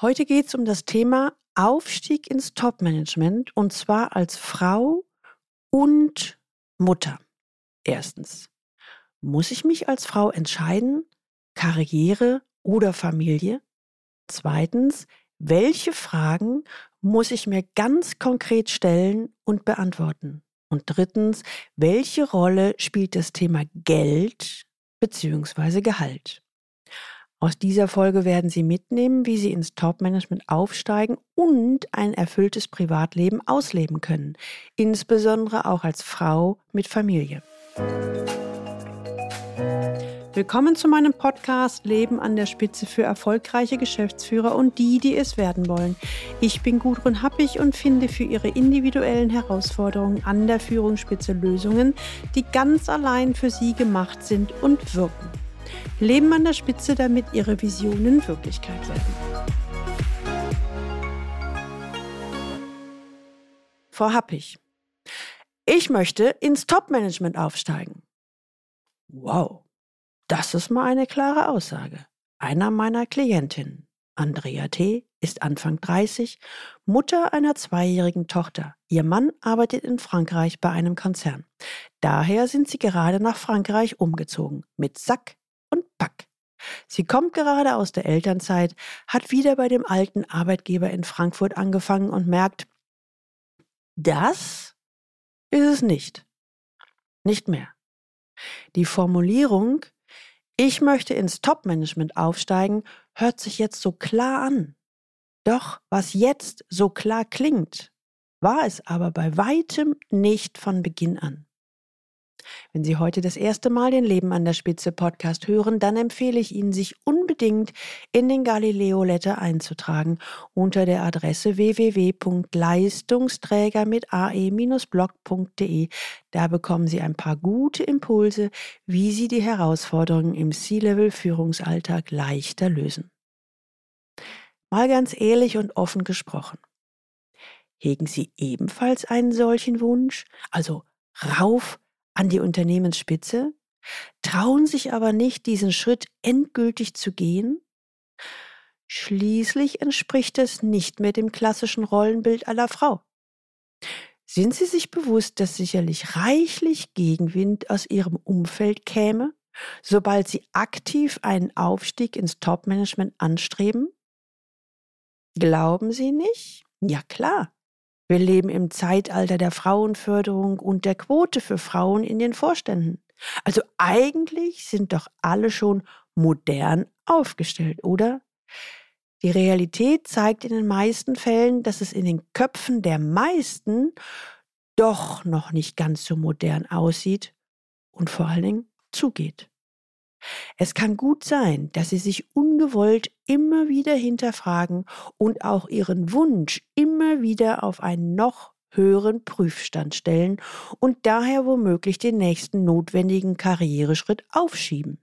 Heute geht es um das Thema Aufstieg ins Top-Management und zwar als Frau und Mutter. Erstens, muss ich mich als Frau entscheiden, Karriere oder Familie? Zweitens, welche Fragen muss ich mir ganz konkret stellen und beantworten? Und drittens, welche Rolle spielt das Thema Geld bzw. Gehalt? Aus dieser Folge werden Sie mitnehmen, wie Sie ins Top-Management aufsteigen und ein erfülltes Privatleben ausleben können, insbesondere auch als Frau mit Familie. Willkommen zu meinem Podcast Leben an der Spitze für erfolgreiche Geschäftsführer und die, die es werden wollen. Ich bin Gudrun Happig und finde für Ihre individuellen Herausforderungen an der Führungsspitze Lösungen, die ganz allein für Sie gemacht sind und wirken. Leben an der Spitze, damit ihre Visionen Wirklichkeit werden. Frau Happig, ich möchte ins Top-Management aufsteigen. Wow, das ist mal eine klare Aussage. Einer meiner Klientinnen, Andrea T., ist Anfang 30, Mutter einer zweijährigen Tochter. Ihr Mann arbeitet in Frankreich bei einem Konzern. Daher sind sie gerade nach Frankreich umgezogen, mit Sack, und pack. Sie kommt gerade aus der Elternzeit, hat wieder bei dem alten Arbeitgeber in Frankfurt angefangen und merkt, das ist es nicht. Nicht mehr. Die Formulierung, ich möchte ins Top-Management aufsteigen, hört sich jetzt so klar an. Doch was jetzt so klar klingt, war es aber bei weitem nicht von Beginn an. Wenn Sie heute das erste Mal den Leben an der Spitze Podcast hören, dann empfehle ich Ihnen, sich unbedingt in den Galileo Letter einzutragen unter der Adresse www.leistungsträger mit ae-blog.de. Da bekommen Sie ein paar gute Impulse, wie Sie die Herausforderungen im C-Level Führungsalltag leichter lösen. Mal ganz ehrlich und offen gesprochen. Hegen Sie ebenfalls einen solchen Wunsch? Also rauf an die Unternehmensspitze, trauen sich aber nicht, diesen Schritt endgültig zu gehen? Schließlich entspricht es nicht mehr dem klassischen Rollenbild aller Frau. Sind Sie sich bewusst, dass sicherlich reichlich Gegenwind aus Ihrem Umfeld käme, sobald Sie aktiv einen Aufstieg ins Topmanagement anstreben? Glauben Sie nicht? Ja klar. Wir leben im Zeitalter der Frauenförderung und der Quote für Frauen in den Vorständen. Also eigentlich sind doch alle schon modern aufgestellt, oder? Die Realität zeigt in den meisten Fällen, dass es in den Köpfen der meisten doch noch nicht ganz so modern aussieht und vor allen Dingen zugeht. Es kann gut sein, dass Sie sich ungewollt immer wieder hinterfragen und auch Ihren Wunsch immer wieder auf einen noch höheren Prüfstand stellen und daher womöglich den nächsten notwendigen Karriereschritt aufschieben.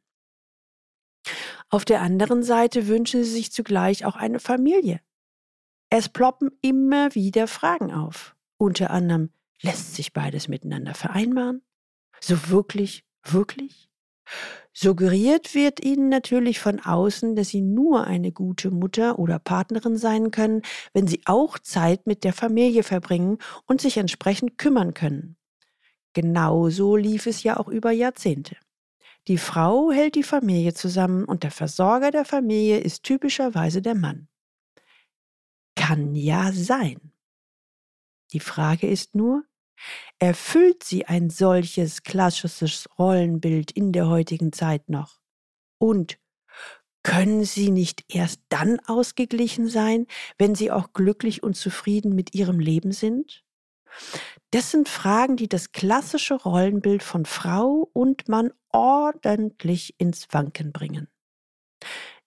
Auf der anderen Seite wünschen Sie sich zugleich auch eine Familie. Es ploppen immer wieder Fragen auf. Unter anderem, lässt sich beides miteinander vereinbaren? So wirklich, wirklich? Suggeriert wird ihnen natürlich von außen, dass sie nur eine gute Mutter oder Partnerin sein können, wenn sie auch Zeit mit der Familie verbringen und sich entsprechend kümmern können. Genauso lief es ja auch über Jahrzehnte. Die Frau hält die Familie zusammen und der Versorger der Familie ist typischerweise der Mann. Kann ja sein. Die Frage ist nur, Erfüllt sie ein solches klassisches Rollenbild in der heutigen Zeit noch? Und können sie nicht erst dann ausgeglichen sein, wenn sie auch glücklich und zufrieden mit ihrem Leben sind? Das sind Fragen, die das klassische Rollenbild von Frau und Mann ordentlich ins Wanken bringen.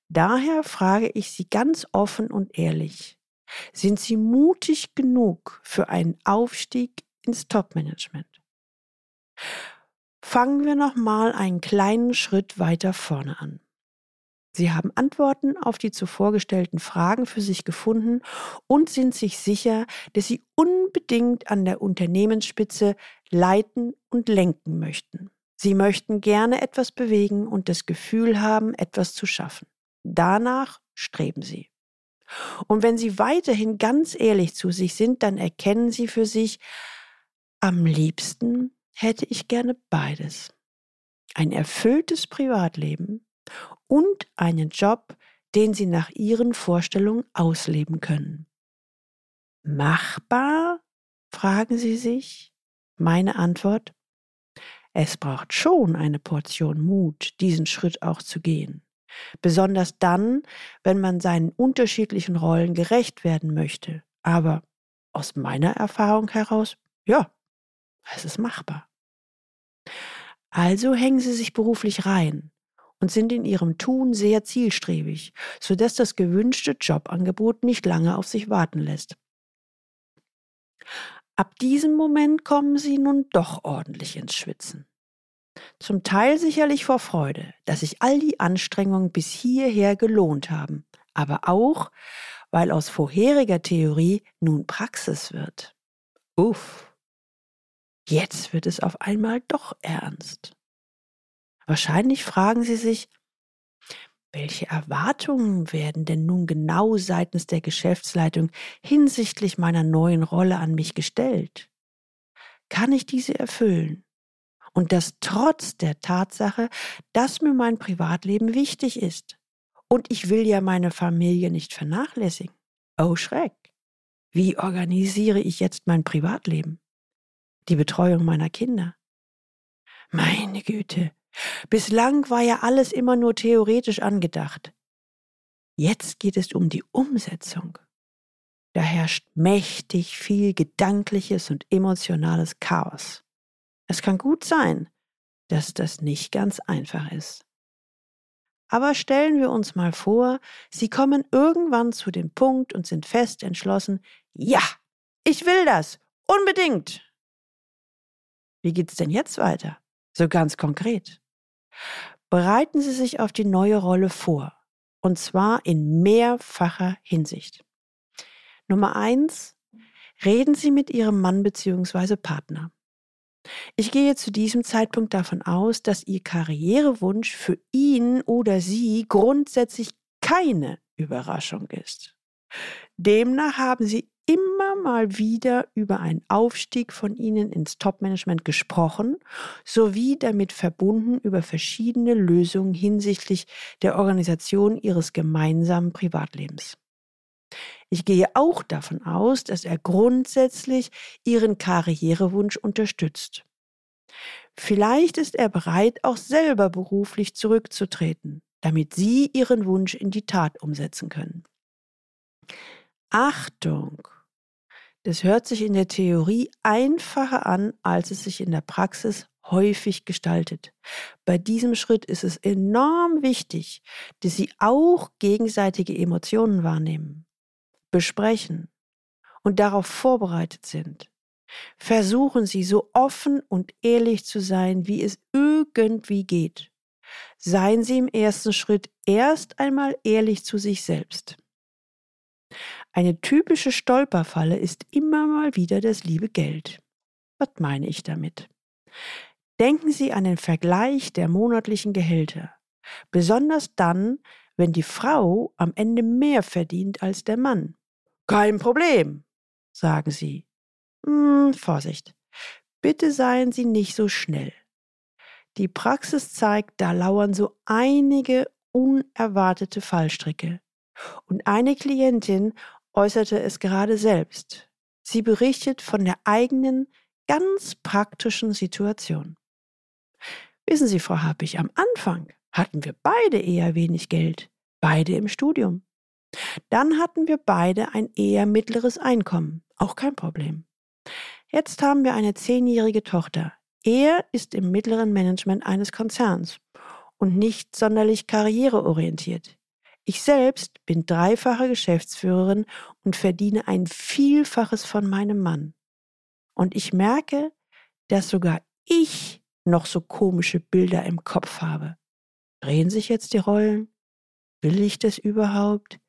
Daher frage ich Sie ganz offen und ehrlich, sind Sie mutig genug für einen Aufstieg ins Top-Management. Fangen wir nochmal einen kleinen Schritt weiter vorne an. Sie haben Antworten auf die zuvor gestellten Fragen für sich gefunden und sind sich sicher, dass Sie unbedingt an der Unternehmensspitze leiten und lenken möchten. Sie möchten gerne etwas bewegen und das Gefühl haben, etwas zu schaffen. Danach streben Sie. Und wenn Sie weiterhin ganz ehrlich zu sich sind, dann erkennen Sie für sich, am liebsten hätte ich gerne beides. Ein erfülltes Privatleben und einen Job, den Sie nach Ihren Vorstellungen ausleben können. Machbar? fragen Sie sich. Meine Antwort? Es braucht schon eine Portion Mut, diesen Schritt auch zu gehen. Besonders dann, wenn man seinen unterschiedlichen Rollen gerecht werden möchte. Aber aus meiner Erfahrung heraus, ja, es ist machbar. Also hängen Sie sich beruflich rein und sind in Ihrem Tun sehr zielstrebig, sodass das gewünschte Jobangebot nicht lange auf sich warten lässt. Ab diesem Moment kommen Sie nun doch ordentlich ins Schwitzen. Zum Teil sicherlich vor Freude, dass sich all die Anstrengungen bis hierher gelohnt haben, aber auch, weil aus vorheriger Theorie nun Praxis wird. Uff, jetzt wird es auf einmal doch ernst. Wahrscheinlich fragen Sie sich, welche Erwartungen werden denn nun genau seitens der Geschäftsleitung hinsichtlich meiner neuen Rolle an mich gestellt? Kann ich diese erfüllen? Und das trotz der Tatsache, dass mir mein Privatleben wichtig ist. Und ich will ja meine Familie nicht vernachlässigen. Oh Schreck. Wie organisiere ich jetzt mein Privatleben? Die Betreuung meiner Kinder? Meine Güte. Bislang war ja alles immer nur theoretisch angedacht. Jetzt geht es um die Umsetzung. Da herrscht mächtig viel gedankliches und emotionales Chaos. Es kann gut sein, dass das nicht ganz einfach ist. Aber stellen wir uns mal vor, Sie kommen irgendwann zu dem Punkt und sind fest entschlossen, ja, ich will das, unbedingt. Wie geht's denn jetzt weiter? So ganz konkret. Bereiten Sie sich auf die neue Rolle vor, und zwar in mehrfacher Hinsicht. Nummer eins, reden Sie mit Ihrem Mann bzw. Partner. Ich gehe zu diesem Zeitpunkt davon aus, dass Ihr Karrierewunsch für ihn oder sie grundsätzlich keine Überraschung ist. Demnach haben Sie immer mal wieder über einen Aufstieg von Ihnen ins Topmanagement gesprochen, sowie damit verbunden über verschiedene Lösungen hinsichtlich der Organisation Ihres gemeinsamen Privatlebens. Ich gehe auch davon aus, dass er grundsätzlich Ihren Karrierewunsch unterstützt. Vielleicht ist er bereit, auch selber beruflich zurückzutreten, damit Sie Ihren Wunsch in die Tat umsetzen können. Achtung! Das hört sich in der Theorie einfacher an, als es sich in der Praxis häufig gestaltet. Bei diesem Schritt ist es enorm wichtig, dass Sie auch gegenseitige Emotionen wahrnehmen besprechen und darauf vorbereitet sind. Versuchen Sie so offen und ehrlich zu sein, wie es irgendwie geht. Seien Sie im ersten Schritt erst einmal ehrlich zu sich selbst. Eine typische Stolperfalle ist immer mal wieder das liebe Geld. Was meine ich damit? Denken Sie an den Vergleich der monatlichen Gehälter. Besonders dann, wenn die Frau am Ende mehr verdient als der Mann. Kein Problem, sagen sie. Hm, Vorsicht. Bitte seien Sie nicht so schnell. Die Praxis zeigt, da lauern so einige unerwartete Fallstricke. Und eine Klientin äußerte es gerade selbst. Sie berichtet von der eigenen, ganz praktischen Situation. Wissen Sie, Frau Happig, am Anfang hatten wir beide eher wenig Geld, beide im Studium. Dann hatten wir beide ein eher mittleres Einkommen, auch kein Problem. Jetzt haben wir eine zehnjährige Tochter. Er ist im mittleren Management eines Konzerns und nicht sonderlich karriereorientiert. Ich selbst bin dreifache Geschäftsführerin und verdiene ein Vielfaches von meinem Mann. Und ich merke, dass sogar ich noch so komische Bilder im Kopf habe. Drehen sich jetzt die Rollen? Will ich das überhaupt?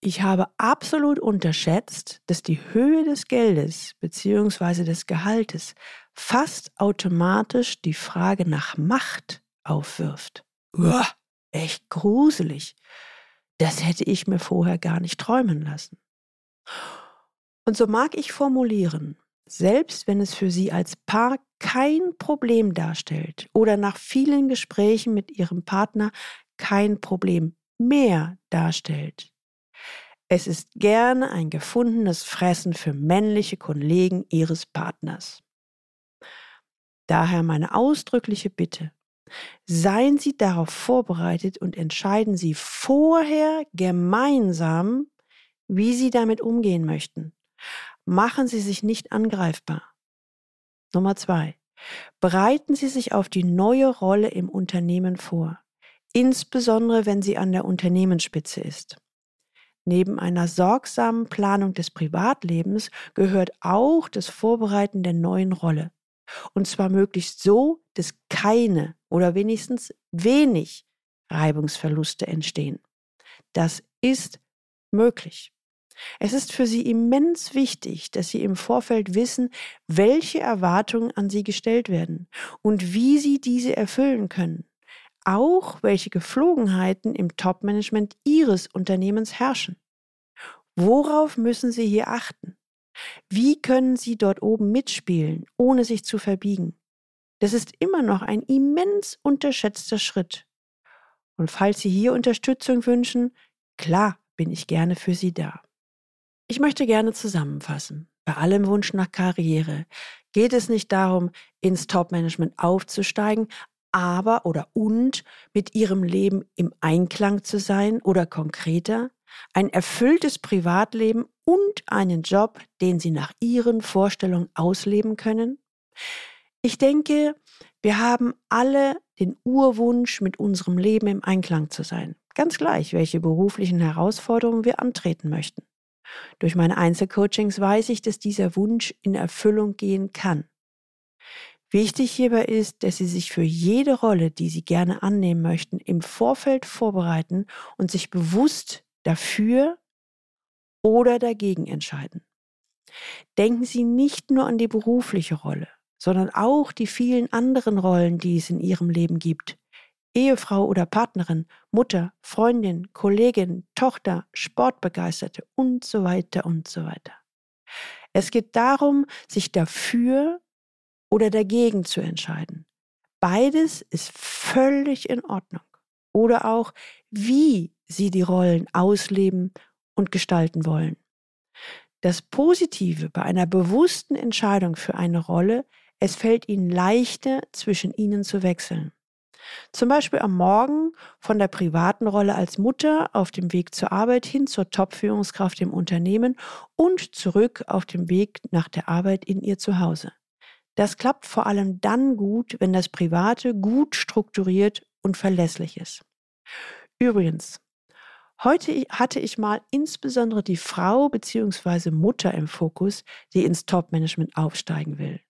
Ich habe absolut unterschätzt, dass die Höhe des Geldes bzw. des Gehaltes fast automatisch die Frage nach Macht aufwirft. Uah, echt gruselig. Das hätte ich mir vorher gar nicht träumen lassen. Und so mag ich formulieren, selbst wenn es für Sie als Paar kein Problem darstellt oder nach vielen Gesprächen mit Ihrem Partner kein Problem mehr darstellt. Es ist gerne ein gefundenes Fressen für männliche Kollegen Ihres Partners. Daher meine ausdrückliche Bitte, seien Sie darauf vorbereitet und entscheiden Sie vorher gemeinsam, wie Sie damit umgehen möchten. Machen Sie sich nicht angreifbar. Nummer zwei. Bereiten Sie sich auf die neue Rolle im Unternehmen vor, insbesondere wenn sie an der Unternehmensspitze ist. Neben einer sorgsamen Planung des Privatlebens gehört auch das Vorbereiten der neuen Rolle. Und zwar möglichst so, dass keine oder wenigstens wenig Reibungsverluste entstehen. Das ist möglich. Es ist für sie immens wichtig, dass sie im Vorfeld wissen, welche Erwartungen an sie gestellt werden und wie sie diese erfüllen können. Auch welche Geflogenheiten im Top-Management ihres Unternehmens herrschen. Worauf müssen sie hier achten? Wie können sie dort oben mitspielen, ohne sich zu verbiegen? Das ist immer noch ein immens unterschätzter Schritt. Und falls Sie hier Unterstützung wünschen, klar bin ich gerne für Sie da. Ich möchte gerne zusammenfassen. Bei allem Wunsch nach Karriere geht es nicht darum, ins Top-Management aufzusteigen, aber oder und mit ihrem Leben im Einklang zu sein oder konkreter, ein erfülltes Privatleben und einen Job, den sie nach ihren Vorstellungen ausleben können? Ich denke, wir haben alle den Urwunsch, mit unserem Leben im Einklang zu sein. Ganz gleich, welche beruflichen Herausforderungen wir antreten möchten. Durch meine Einzelcoachings weiß ich, dass dieser Wunsch in Erfüllung gehen kann. Wichtig hierbei ist, dass Sie sich für jede Rolle, die Sie gerne annehmen möchten, im Vorfeld vorbereiten und sich bewusst dafür oder dagegen entscheiden. Denken Sie nicht nur an die berufliche Rolle, sondern auch die vielen anderen Rollen, die es in Ihrem Leben gibt. Ehefrau oder Partnerin, Mutter, Freundin, Kollegin, Tochter, Sportbegeisterte und so weiter und so weiter. Es geht darum, sich dafür oder dagegen zu entscheiden. Beides ist völlig in Ordnung. Oder auch, wie Sie die Rollen ausleben und gestalten wollen. Das Positive bei einer bewussten Entscheidung für eine Rolle, es fällt Ihnen leichter, zwischen ihnen zu wechseln. Zum Beispiel am Morgen von der privaten Rolle als Mutter auf dem Weg zur Arbeit hin zur Top-Führungskraft im Unternehmen und zurück auf dem Weg nach der Arbeit in ihr Zuhause. Das klappt vor allem dann gut, wenn das Private gut strukturiert und verlässlich ist. Übrigens, heute hatte ich mal insbesondere die Frau bzw. Mutter im Fokus, die ins Top-Management aufsteigen will.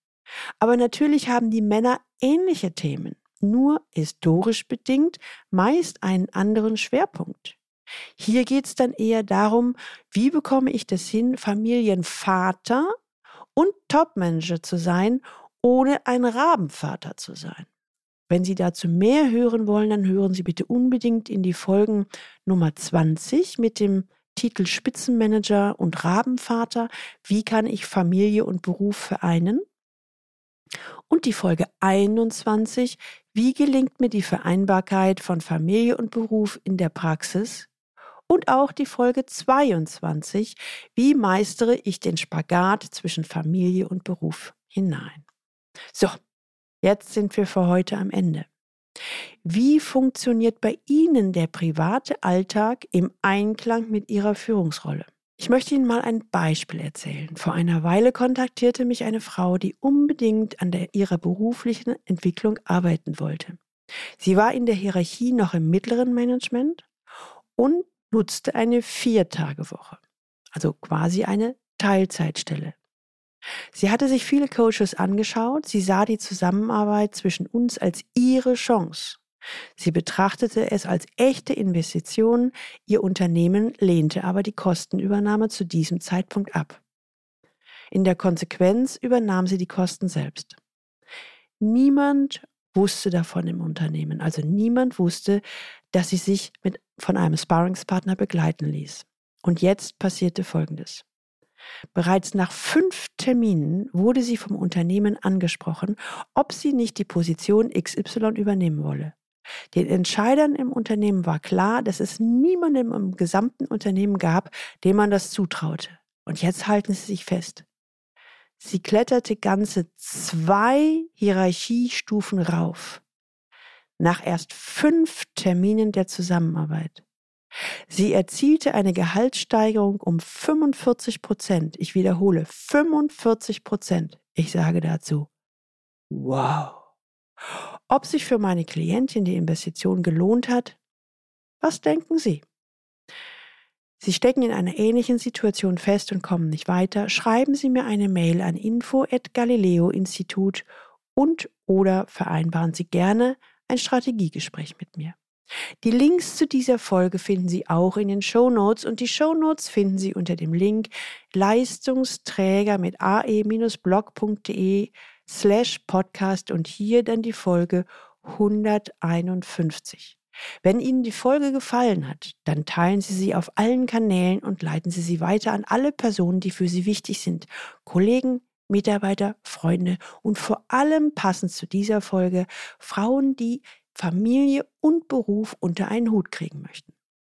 Aber natürlich haben die Männer ähnliche Themen nur historisch bedingt meist einen anderen Schwerpunkt. Hier geht es dann eher darum, wie bekomme ich das hin, Familienvater und Topmanager zu sein, ohne ein Rabenvater zu sein. Wenn Sie dazu mehr hören wollen, dann hören Sie bitte unbedingt in die Folgen Nummer 20 mit dem Titel Spitzenmanager und Rabenvater. Wie kann ich Familie und Beruf vereinen? Und die Folge 21, wie gelingt mir die Vereinbarkeit von Familie und Beruf in der Praxis? Und auch die Folge 22, wie meistere ich den Spagat zwischen Familie und Beruf hinein? So, jetzt sind wir für heute am Ende. Wie funktioniert bei Ihnen der private Alltag im Einklang mit Ihrer Führungsrolle? Ich möchte Ihnen mal ein Beispiel erzählen. Vor einer Weile kontaktierte mich eine Frau, die unbedingt an der, ihrer beruflichen Entwicklung arbeiten wollte. Sie war in der Hierarchie noch im mittleren Management und nutzte eine Viertagewoche, also quasi eine Teilzeitstelle. Sie hatte sich viele Coaches angeschaut, sie sah die Zusammenarbeit zwischen uns als ihre Chance. Sie betrachtete es als echte Investition, ihr Unternehmen lehnte aber die Kostenübernahme zu diesem Zeitpunkt ab. In der Konsequenz übernahm sie die Kosten selbst. Niemand wusste davon im Unternehmen, also niemand wusste, dass sie sich mit von einem Sparringspartner begleiten ließ. Und jetzt passierte Folgendes. Bereits nach fünf Terminen wurde sie vom Unternehmen angesprochen, ob sie nicht die Position XY übernehmen wolle. Den Entscheidern im Unternehmen war klar, dass es niemanden im gesamten Unternehmen gab, dem man das zutraute. Und jetzt halten Sie sich fest. Sie kletterte ganze zwei Hierarchiestufen rauf. Nach erst fünf Terminen der Zusammenarbeit. Sie erzielte eine Gehaltssteigerung um 45 Prozent. Ich wiederhole, 45 Prozent. Ich sage dazu, wow. Ob sich für meine Klientin die Investition gelohnt hat? Was denken Sie? Sie stecken in einer ähnlichen Situation fest und kommen nicht weiter. Schreiben Sie mir eine Mail an info@galileo-institut und oder vereinbaren Sie gerne ein Strategiegespräch mit mir. Die Links zu dieser Folge finden Sie auch in den Show Notes und die Show Notes finden Sie unter dem Link Leistungsträger mit ae-blog.de slash podcast und hier dann die Folge 151. Wenn Ihnen die Folge gefallen hat, dann teilen Sie sie auf allen Kanälen und leiten Sie sie weiter an alle Personen, die für Sie wichtig sind. Kollegen, Mitarbeiter, Freunde und vor allem passend zu dieser Folge Frauen, die Familie und Beruf unter einen Hut kriegen möchten.